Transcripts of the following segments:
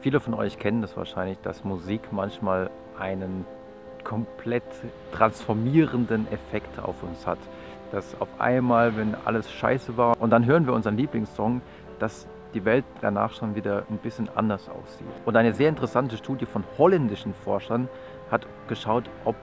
Viele von euch kennen das wahrscheinlich, dass Musik manchmal einen komplett transformierenden Effekt auf uns hat. Dass auf einmal, wenn alles scheiße war und dann hören wir unseren Lieblingssong, dass die Welt danach schon wieder ein bisschen anders aussieht. Und eine sehr interessante Studie von holländischen Forschern hat geschaut, ob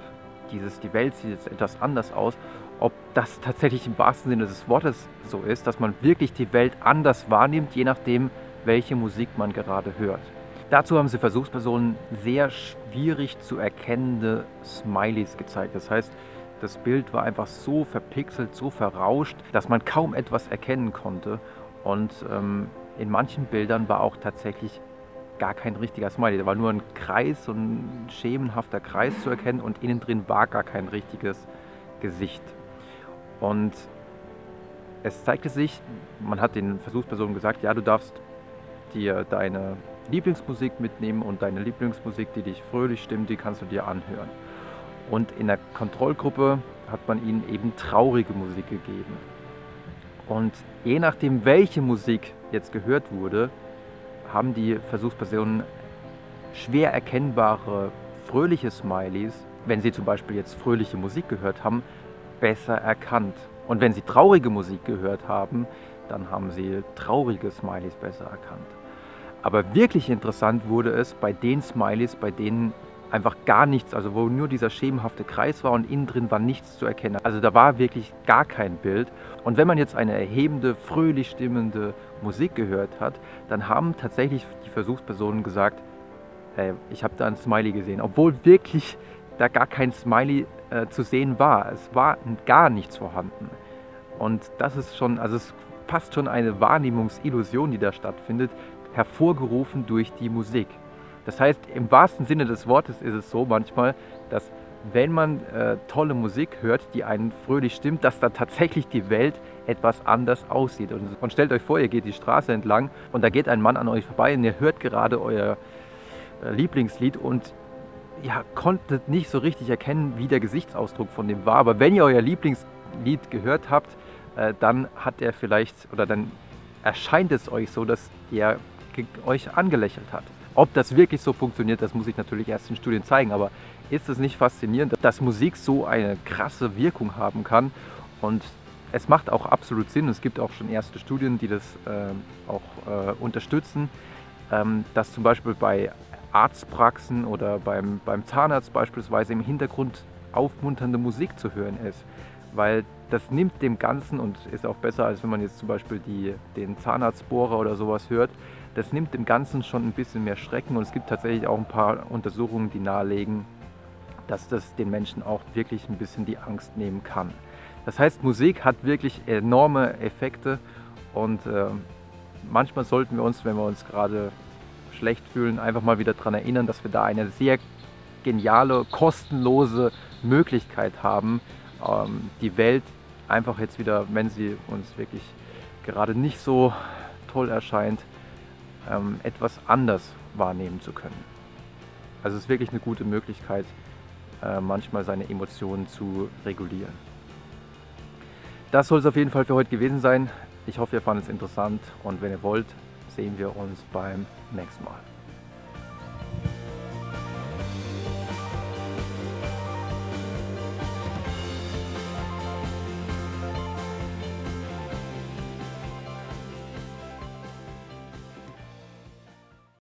dieses, die Welt sieht jetzt etwas anders aus, ob das tatsächlich im wahrsten Sinne des Wortes so ist, dass man wirklich die Welt anders wahrnimmt, je nachdem, welche Musik man gerade hört. Dazu haben sie Versuchspersonen sehr schwierig zu erkennende Smileys gezeigt. Das heißt, das Bild war einfach so verpixelt, so verrauscht, dass man kaum etwas erkennen konnte. Und ähm, in manchen Bildern war auch tatsächlich gar kein richtiger Smiley. Da war nur ein Kreis, so ein schemenhafter Kreis zu erkennen und innen drin war gar kein richtiges Gesicht. Und es zeigte sich, man hat den Versuchspersonen gesagt, ja, du darfst dir deine Lieblingsmusik mitnehmen und deine Lieblingsmusik, die dich fröhlich stimmt, die kannst du dir anhören. Und in der Kontrollgruppe hat man ihnen eben traurige Musik gegeben. Und je nachdem, welche Musik jetzt gehört wurde, haben die Versuchspersonen schwer erkennbare fröhliche Smileys, wenn sie zum Beispiel jetzt fröhliche Musik gehört haben, besser erkannt. Und wenn sie traurige Musik gehört haben, dann haben sie traurige Smileys besser erkannt. Aber wirklich interessant wurde es bei den Smileys, bei denen einfach gar nichts, also wo nur dieser schemenhafte Kreis war und innen drin war nichts zu erkennen. Also da war wirklich gar kein Bild. Und wenn man jetzt eine erhebende, fröhlich stimmende Musik gehört hat, dann haben tatsächlich die Versuchspersonen gesagt, hey, ich habe da ein Smiley gesehen, obwohl wirklich da gar kein Smiley äh, zu sehen war. Es war gar nichts vorhanden. Und das ist schon, also es passt schon eine Wahrnehmungsillusion, die da stattfindet, hervorgerufen durch die Musik. Das heißt, im wahrsten Sinne des Wortes ist es so manchmal, dass wenn man äh, tolle Musik hört, die einen fröhlich stimmt, dass da tatsächlich die Welt etwas anders aussieht. Und, und, stellt euch vor, ihr geht die Straße entlang und da geht ein Mann an euch vorbei und ihr hört gerade euer äh, Lieblingslied und ihr konntet nicht so richtig erkennen, wie der Gesichtsausdruck von dem war. Aber wenn ihr euer Lieblingslied gehört habt, äh, dann hat er vielleicht oder dann erscheint es euch so, dass er euch angelächelt hat. Ob das wirklich so funktioniert, das muss ich natürlich erst in Studien zeigen, aber ist es nicht faszinierend, dass Musik so eine krasse Wirkung haben kann? Und es macht auch absolut Sinn. Es gibt auch schon erste Studien, die das äh, auch äh, unterstützen, ähm, dass zum Beispiel bei Arztpraxen oder beim, beim Zahnarzt beispielsweise im Hintergrund aufmunternde Musik zu hören ist, weil das nimmt dem Ganzen und ist auch besser, als wenn man jetzt zum Beispiel die, den Zahnarztbohrer oder sowas hört, das nimmt dem Ganzen schon ein bisschen mehr Schrecken und es gibt tatsächlich auch ein paar Untersuchungen, die nahelegen, dass das den Menschen auch wirklich ein bisschen die Angst nehmen kann. Das heißt, Musik hat wirklich enorme Effekte und äh, manchmal sollten wir uns, wenn wir uns gerade schlecht fühlen, einfach mal wieder daran erinnern, dass wir da eine sehr geniale, kostenlose Möglichkeit haben, ähm, die Welt einfach jetzt wieder, wenn sie uns wirklich gerade nicht so toll erscheint, ähm, etwas anders wahrnehmen zu können. Also es ist wirklich eine gute Möglichkeit, äh, manchmal seine Emotionen zu regulieren. Das soll es auf jeden Fall für heute gewesen sein. Ich hoffe, ihr fandet es interessant und wenn ihr wollt, sehen wir uns beim nächsten Mal.